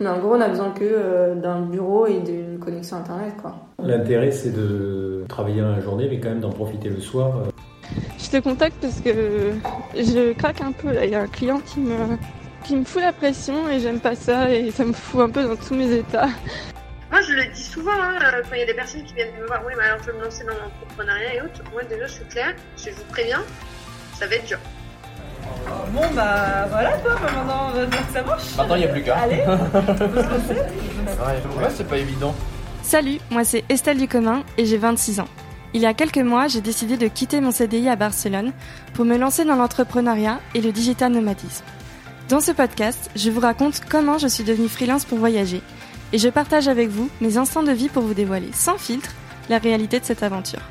Mais en gros, on a besoin que euh, d'un bureau et d'une connexion internet, quoi. L'intérêt, c'est de travailler dans la journée, mais quand même d'en profiter le soir. Je te contacte parce que je craque un peu. Il y a un client qui me, qui me fout la pression et j'aime pas ça et ça me fout un peu dans tous mes états. Moi, je le dis souvent, hein, euh, quand il y a des personnes qui viennent me voir, oui, mais alors je vais me lancer dans l'entrepreneuriat et autres. Moi, déjà, je suis claire, je vous préviens, ça va être dur. Bon bah voilà quoi, bah, maintenant on va dire que ça marche. Maintenant il n'y a plus qu'à. Allez, ouais, c'est pas évident. Salut, moi c'est Estelle Ducommun et j'ai 26 ans. Il y a quelques mois, j'ai décidé de quitter mon CDI à Barcelone pour me lancer dans l'entrepreneuriat et le digital nomadisme. Dans ce podcast, je vous raconte comment je suis devenue freelance pour voyager et je partage avec vous mes instants de vie pour vous dévoiler sans filtre la réalité de cette aventure.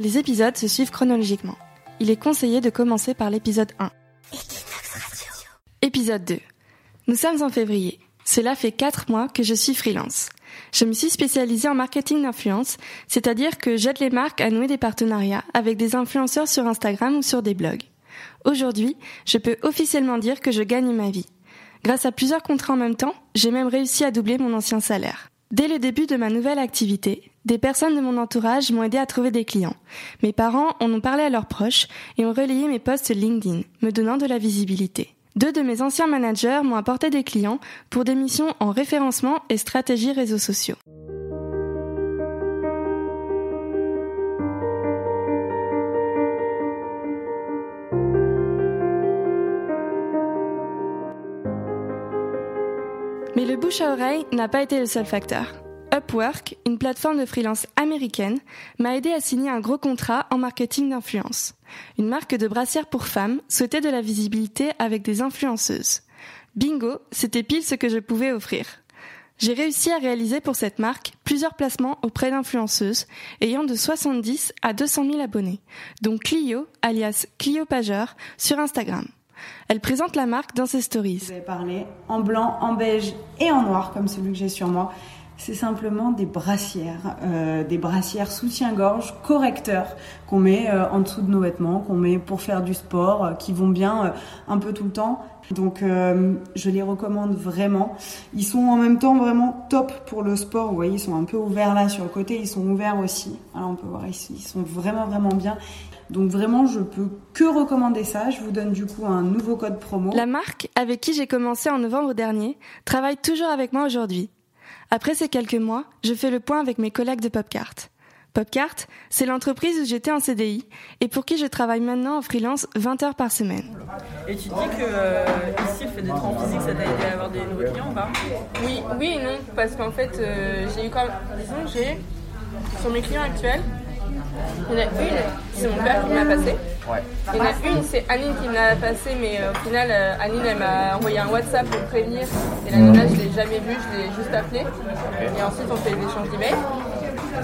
Les épisodes se suivent chronologiquement. Il est conseillé de commencer par l'épisode 1. Épisode 2. Nous sommes en février. Cela fait 4 mois que je suis freelance. Je me suis spécialisée en marketing d'influence, c'est-à-dire que j'aide les marques à nouer des partenariats avec des influenceurs sur Instagram ou sur des blogs. Aujourd'hui, je peux officiellement dire que je gagne ma vie. Grâce à plusieurs contrats en même temps, j'ai même réussi à doubler mon ancien salaire. Dès le début de ma nouvelle activité, des personnes de mon entourage m'ont aidé à trouver des clients. Mes parents en ont parlé à leurs proches et ont relayé mes posts LinkedIn, me donnant de la visibilité. Deux de mes anciens managers m'ont apporté des clients pour des missions en référencement et stratégie réseaux sociaux. Mais le bouche à oreille n'a pas été le seul facteur. Upwork, une plateforme de freelance américaine, m'a aidé à signer un gros contrat en marketing d'influence. Une marque de brassière pour femmes souhaitait de la visibilité avec des influenceuses. Bingo, c'était pile ce que je pouvais offrir. J'ai réussi à réaliser pour cette marque plusieurs placements auprès d'influenceuses ayant de 70 à 200 000 abonnés, dont Clio, alias Clio Pageur, sur Instagram. Elle présente la marque dans ses stories. Vous avez parlé en blanc, en beige et en noir, comme celui que j'ai sur moi. C'est simplement des brassières, euh, des brassières soutien-gorge correcteurs qu'on met euh, en dessous de nos vêtements, qu'on met pour faire du sport, euh, qui vont bien euh, un peu tout le temps. Donc euh, je les recommande vraiment. Ils sont en même temps vraiment top pour le sport. Vous voyez, ils sont un peu ouverts là sur le côté, ils sont ouverts aussi. Alors on peut voir ici, ils sont vraiment vraiment bien. Donc vraiment, je peux que recommander ça. Je vous donne du coup un nouveau code promo. La marque, avec qui j'ai commencé en novembre dernier, travaille toujours avec moi aujourd'hui. Après ces quelques mois, je fais le point avec mes collègues de Popcart. Popcart, c'est l'entreprise où j'étais en CDI et pour qui je travaille maintenant en freelance 20 heures par semaine. Et tu dis que euh, ici le fait d'être en physique ça t'a aidé à avoir des nouveaux clients ou pas? Oui, oui et non, parce qu'en fait, euh, j'ai eu quand même. Disons que j'ai. Sur mes clients actuels, il y en a une, c'est mon père qui m'a passé. Il y en a une, c'est Anine qui me l'a passé, mais euh, au final, euh, Anine, elle m'a envoyé un WhatsApp pour prévenir. Et la nana, je l'ai jamais vue, je l'ai juste appelé. Et ensuite, on fait des échanges d'emails.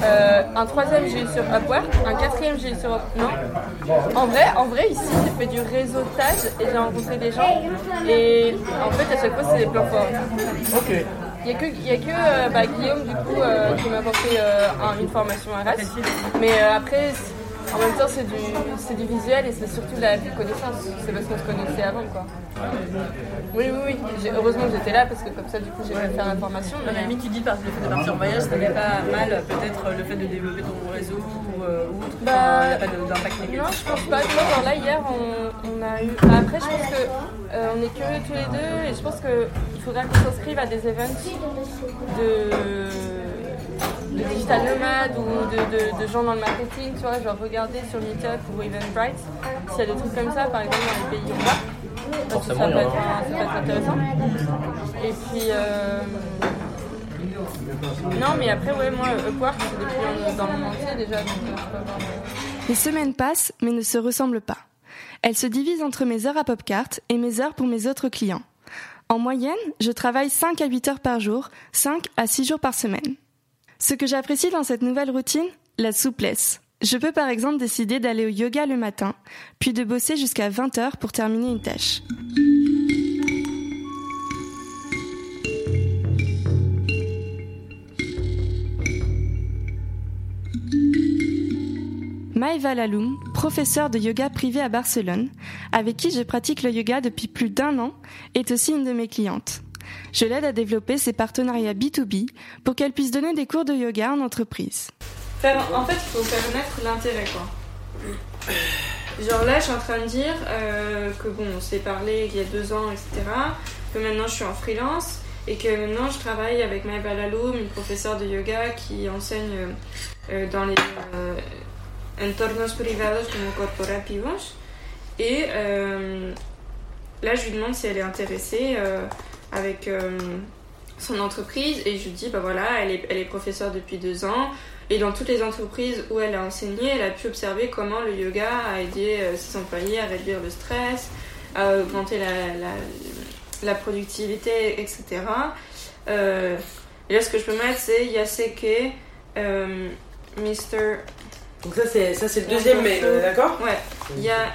Euh, un troisième, j'ai eu sur Upwork. Un quatrième, j'ai eu sur. Non. En vrai, en vrai, ici, j'ai fait du réseautage et j'ai rencontré des gens. Et en fait, à chaque fois, c'est des plans forts. Ok. Il n'y a que, y a que euh, bah, Guillaume du coup euh, qui m'a apporté euh, un- une formation RS. Mais euh, après, en même temps, c'est du, c'est du visuel et c'est surtout de la connaissance. C'est parce qu'on se connaissait avant quoi. Oui, oui, oui. Heureusement que j'étais là parce que comme ça, du coup, j'ai pu faire la formation. Non, mais limite, tu dis par le fait de partir en voyage, ça n'avait pas mal peut-être le fait de développer ton réseau ou, euh, ou autre? Bah, Enfin, il n'y a pas d'impact négatif. Non, je pense pas. Genre là, hier, on, on a eu. Après, je pense que euh, on est curieux tous les deux et je pense qu'il faudra qu'on s'inscrive à des events de, de digital nomades ou de, de- de gens dans le marketing, tu vois, genre regarder sur Meetup ou Eventbrite s'il y a des trucs comme ça, par exemple, dans les pays va. Parce que Forcément, ça peut, être, un- ça peut être intéressant. Et puis. euh, non, mais après, ouais, moi, Upwork, c'est des clients dans le monde entier déjà, donc euh, je peux avoir. Les semaines passent mais ne se ressemblent pas. Elles se divisent entre mes heures à Popcart et mes heures pour mes autres clients. En moyenne, je travaille 5 à 8 heures par jour, 5 à 6 jours par semaine. Ce que j'apprécie dans cette nouvelle routine, la souplesse. Je peux par exemple décider d'aller au yoga le matin, puis de bosser jusqu'à 20 heures pour terminer une tâche. Maëva Laloum, professeure de yoga privé à Barcelone, avec qui je pratique le yoga depuis plus d'un an, est aussi une de mes clientes. Je l'aide à développer ses partenariats B2B pour qu'elle puisse donner des cours de yoga en entreprise. en fait, il faut faire naître l'intérêt. Genre là, je suis en train de dire euh, que bon, on s'est parlé il y a deux ans, etc. Que maintenant, je suis en freelance et que maintenant, je travaille avec Maëva Laloum, une professeure de yoga qui enseigne euh, dans les euh, entornos privados como corporativos. Et là, je lui demande si elle est intéressée avec son entreprise et je lui dis, bah voilà, elle est, elle est professeure depuis deux ans. Et dans toutes les entreprises où elle a enseigné, elle a pu observer comment le yoga a aidé euh, ses employés à réduire le stress, à augmenter la, la, productivité, etc. Euh, et là, ce que je peux mettre, c'est Yaseke, euh, Mr. Donc ça, c'est, ça, c'est le deuxième mail, d'accord Ouais. Il y a...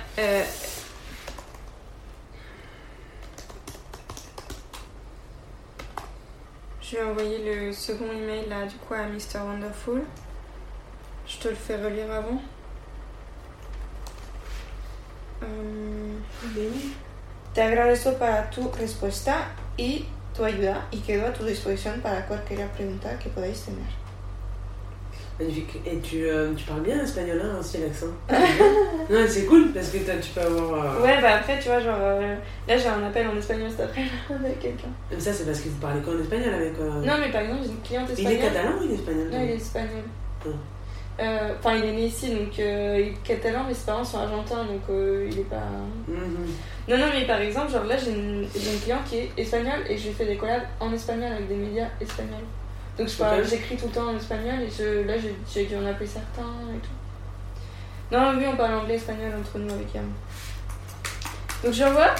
je vais envoyer le second email là, du coup, à Mr. Wonderful. Je te le fais relire avant. Um, te agradezco para tu respuesta y tu ayuda y quedo a tu disposición para cualquier pregunta que podáis tener. Magnifique. Et tu, euh, tu parles bien espagnol, hein, aussi l'accent. non, c'est cool parce que tu peux avoir. Euh... Ouais, bah après, tu vois, genre, euh, là j'ai un appel en espagnol cet après avec quelqu'un. Ça, c'est parce que vous parlez quoi en espagnol avec. Non, mais par exemple, j'ai une cliente espagnole. Il est catalan ou il est espagnol Non, il est espagnol. Ah. Enfin, il est né ici, donc il est catalan, mais ses parents sont argentins, donc il est pas. Mm-hmm. Non, non, mais par exemple, genre là, j'ai une, une cliente qui est espagnole et je fais des collabs en espagnol avec des médias espagnols. Donc j'écris tout le temps en espagnol et je, là, j'ai dû en appeler certains et tout. Non, oui, on parle anglais espagnol entre nous avec Yann. Donc je revois?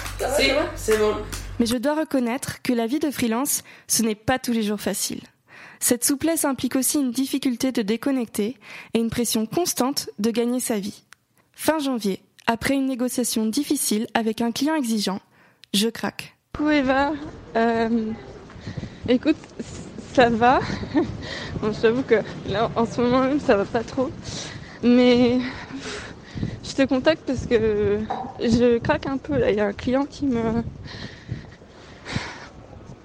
C'est bon. Mais je dois reconnaître que la vie de freelance, ce n'est pas tous les jours facile. Cette souplesse implique aussi une difficulté de déconnecter et une pression constante de gagner sa vie. Fin janvier, après une négociation difficile avec un client exigeant, je craque. Coucou Eva, euh, écoute, ça va. bon, je t'avoue que là, en ce moment même, ça va pas trop. Mais je te contacte parce que je craque un peu. Là, il y a un client qui me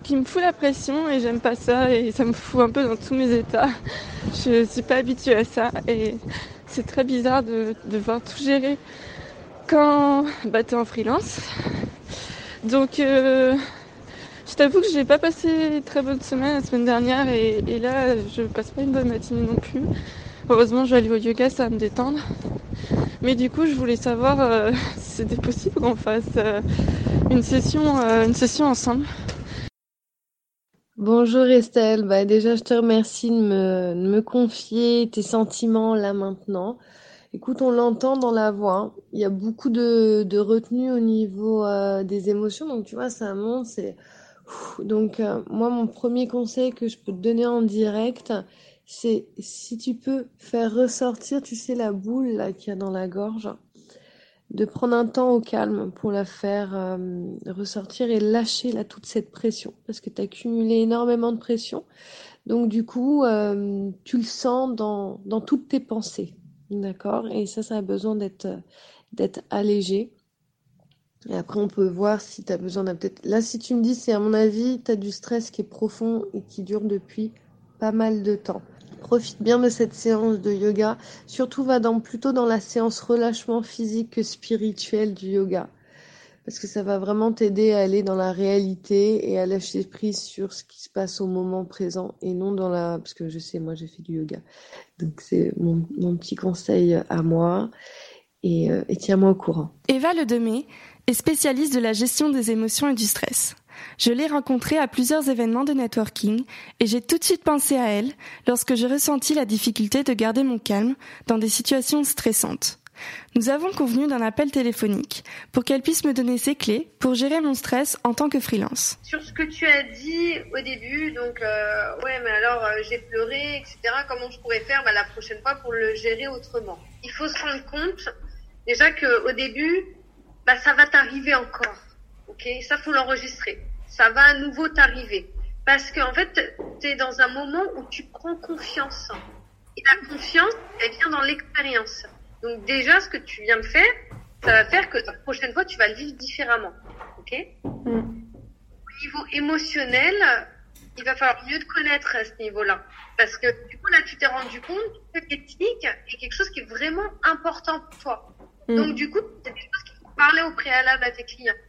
qui me fout la pression et j'aime pas ça et ça me fout un peu dans tous mes états. Je suis pas habituée à ça et c'est très bizarre de, devoir tout gérer quand bah, tu es en freelance. Donc euh, t'avoue que j'ai pas passé une très bonne semaine la semaine dernière et, là je passe pas une bonne matinée non plus. Heureusement je vais aller au yoga, ça va me détendre. Mais du coup je voulais savoir euh, si c'était possible qu'on fasse euh, une session, une session ensemble. Bonjour Estelle, bah déjà je te remercie de me, confier tes sentiments là maintenant. Écoute, on l'entend dans la voix, il y a beaucoup de, retenue au niveau euh, des émotions, donc tu vois ça monte, c'est... Donc euh, moi mon premier conseil que je peux te donner en direct, c'est si tu peux faire ressortir, tu sais la boule là qu'il y a dans la gorge, de prendre un temps au calme pour la faire euh, ressortir et lâcher là toute cette pression parce que tu as cumulé énormément de pression. Donc du coup, euh, tu le sens dans, toutes tes pensées. D'accord? Et ça, ça a besoin d'être d'être allégé. Et après, on peut voir si tu as besoin d'un peut-être... Là, si tu me dis, c'est à mon avis, tu as du stress qui est profond et qui dure depuis pas mal de temps. Profite bien de cette séance de yoga. Surtout va dans, plutôt dans la séance relâchement physique que spirituel du yoga. Parce que ça va vraiment t'aider à aller dans la réalité et à lâcher prise sur ce qui se passe au moment présent et non dans la... Parce que je sais, moi j'ai fait du yoga. Donc c'est mon, petit conseil à moi. Et, euh, et tiens-moi au courant. Eva Le Demé est spécialiste de la gestion des émotions et du stress. Je l'ai rencontrée à plusieurs événements de networking et j'ai tout de suite pensé à elle lorsque j'ai ressenti la difficulté de garder mon calme dans des situations stressantes. Nous avons convenu d'un appel téléphonique pour qu'elle puisse me donner ses clés pour gérer mon stress en tant que freelance. Sur ce que tu as dit au début, donc euh, ouais mais alors euh, j'ai pleuré, etc. Comment je pourrais faire bah, la prochaine fois pour le gérer autrement? Il faut se rendre compte déjà qu'au début, bah, ça va t'arriver encore. Ok, ça faut l'enregistrer ça va à nouveau t'arriver. Parce qu'en fait, tu es dans un moment où tu prends confiance. Et la confiance, elle vient dans l'expérience. Donc déjà, ce que tu viens de faire, ça va faire que la prochaine fois, tu vas le vivre différemment. Ok? Mm. Au niveau émotionnel, il va falloir mieux te connaître à ce niveau-là. Parce que du coup, là, tu t'es rendu compte que l'éthique est quelque chose qui est vraiment important pour toi. Mm. Donc du coup, c'est des choses qu'il faut parler au préalable à tes clients.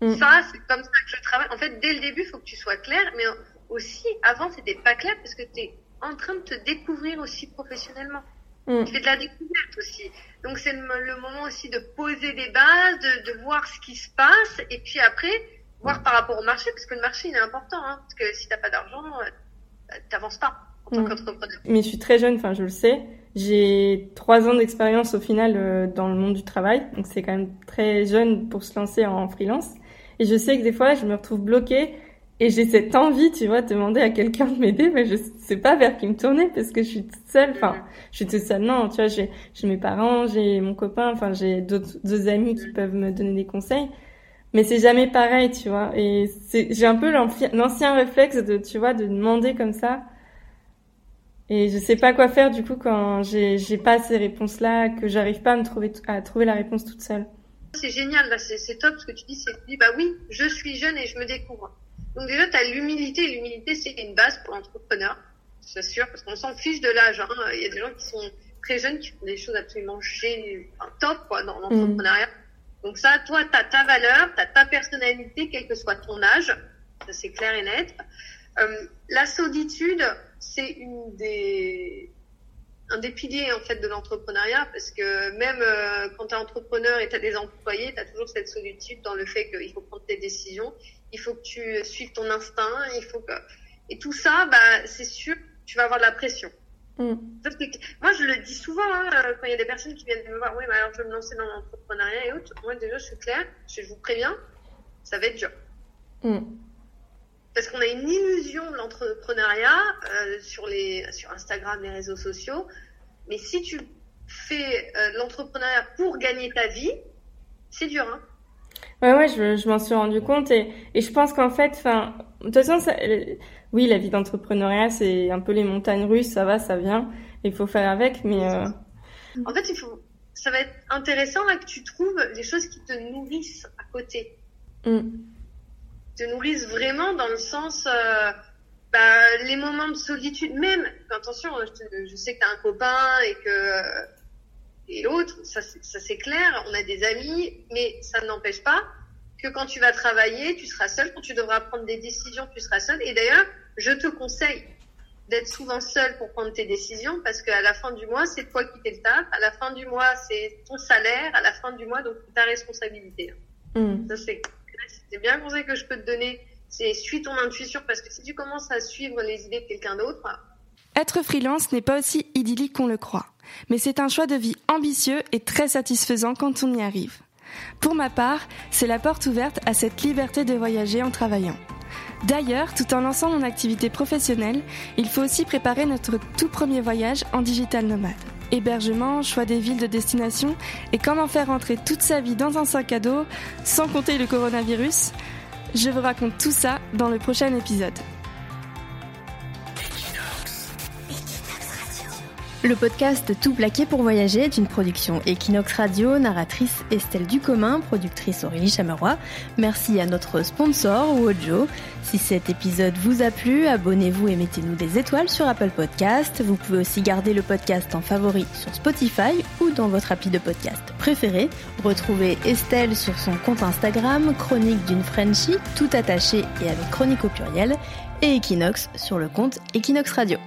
Mm. Ça, c'est comme ça que je travaille. En fait, dès le début, il faut que tu sois clair, mais aussi, avant, c'était pas clair parce que tu es en train de te découvrir aussi professionnellement. Mm. Tu fais de la découverte aussi. Donc, c'est le, moment aussi de poser des bases, de, de voir ce qui se passe, et puis après, voir par rapport au marché, parce que le marché, il est important, hein, parce que si t'as pas d'argent, euh, t'avances pas en tant Mm. qu'entrepreneur. Mais je suis très jeune, enfin je le sais. J'ai trois ans d'expérience au final euh, dans le monde du travail, donc c'est quand même très jeune pour se lancer en freelance. Et je sais que des fois, je me retrouve bloquée et j'ai cette envie, tu vois, de demander à quelqu'un de m'aider, mais je sais pas vers qui me tourner parce que je suis toute seule. Enfin, je suis toute seule. Non, tu vois, j'ai mes parents, j'ai mon copain, enfin j'ai d'autres amis qui peuvent me donner des conseils. Mais c'est jamais pareil, tu vois. Et j'ai un peu l'ancien réflexe de, tu vois, de demander comme ça. Et je sais pas quoi faire du coup quand j'ai j'ai pas ces réponses-là, que j'arrive pas à me trouver à trouver la réponse toute seule. C'est génial, là, c'est top ce que tu dis, c'est tu dis, bah oui, je suis jeune et je me découvre. Donc déjà, tu as l'humilité, l'humilité, c'est une base pour l'entrepreneur, c'est sûr, parce qu'on s'en fiche de l'âge. hein. Il y a des gens qui sont très jeunes, qui font des choses absolument géniales, enfin, top quoi, dans l'entrepreneuriat. Donc ça, toi, tu as ta valeur, tu as ta personnalité, quel que soit ton âge, ça c'est clair et net. Euh, la solitude, c'est une des un des piliers en fait de l'entrepreneuriat parce que même euh, quand tu es entrepreneur et tu as des employés, tu as toujours cette solitude dans le fait qu'il faut prendre tes décisions, il faut que tu suives ton instinct, il faut que et tout ça bah c'est sûr tu vas avoir de la pression. Mm. Moi je le dis souvent hein, euh, quand il y a des personnes qui viennent me voir, oui mais alors je vais me lancer dans l'entrepreneuriat et autres, moi déjà je suis claire, je vous préviens, ça va être dur. Mm. Parce qu'on a une illusion de l'entrepreneuriat euh, sur les sur Instagram, les réseaux sociaux. Mais si tu fais euh, l'entrepreneuriat pour gagner ta vie, c'est dur. Hein Ouais, ouais, je, je m'en suis rendu compte et, et je pense qu'en fait, enfin, de toute façon, ça- euh, oui, la vie d'entrepreneuriat, c'est un peu les montagnes russes, ça va, ça vient, il faut faire avec, mais euh, en fait, il faut, ça va être intéressant là, que tu trouves des choses qui te nourrissent à côté. mm, te nourrissent vraiment dans le sens euh, bah, les moments de solitude même. Attention je, sais que tu as un copain et que euh, et l'autre ça c'est- ça c'est clair on a des amis mais ça n'empêche pas que quand tu vas travailler tu seras seul. Quand tu devras prendre des décisions tu seras seul. Et d'ailleurs je te conseille d'être souvent seul pour prendre tes décisions parce qu'à la fin du mois c'est toi qui fais le taf. À la fin du mois c'est ton salaire. À la fin du mois donc ta responsabilité. Mm. ça, c'est c'est bien un conseil que je peux te donner. C'est suis ton intuition parce que si tu commences à suivre les idées de quelqu'un d'autre, Être freelance n'est pas aussi idyllique qu'on le croit, mais c'est un choix de vie ambitieux et très satisfaisant quand on y arrive. Pour ma part, c'est la porte ouverte à cette liberté de voyager en travaillant. D'ailleurs, tout en lançant mon activité professionnelle, il faut aussi préparer notre tout premier voyage en digital nomade. Hébergement, choix des villes de destination et comment faire entrer toute sa vie dans un sac à dos sans compter le coronavirus. Je vous raconte tout ça dans le prochain épisode. Le podcast Tout plaqué pour voyager est une production Equinox Radio, narratrice Estelle Ducommun, productrice Aurélie Chameroy. Merci à notre sponsor Wojo. Si cet épisode vous a plu, abonnez-vous et mettez-nous des étoiles sur Apple Podcast. Vous pouvez aussi garder le podcast en favori sur Spotify ou dans votre appli de podcast préféré. Retrouvez Estelle sur son compte Instagram, Chronique d'une Frenchie, tout attaché et avec chronique au pluriel, et Equinox sur le compte Equinox Radio.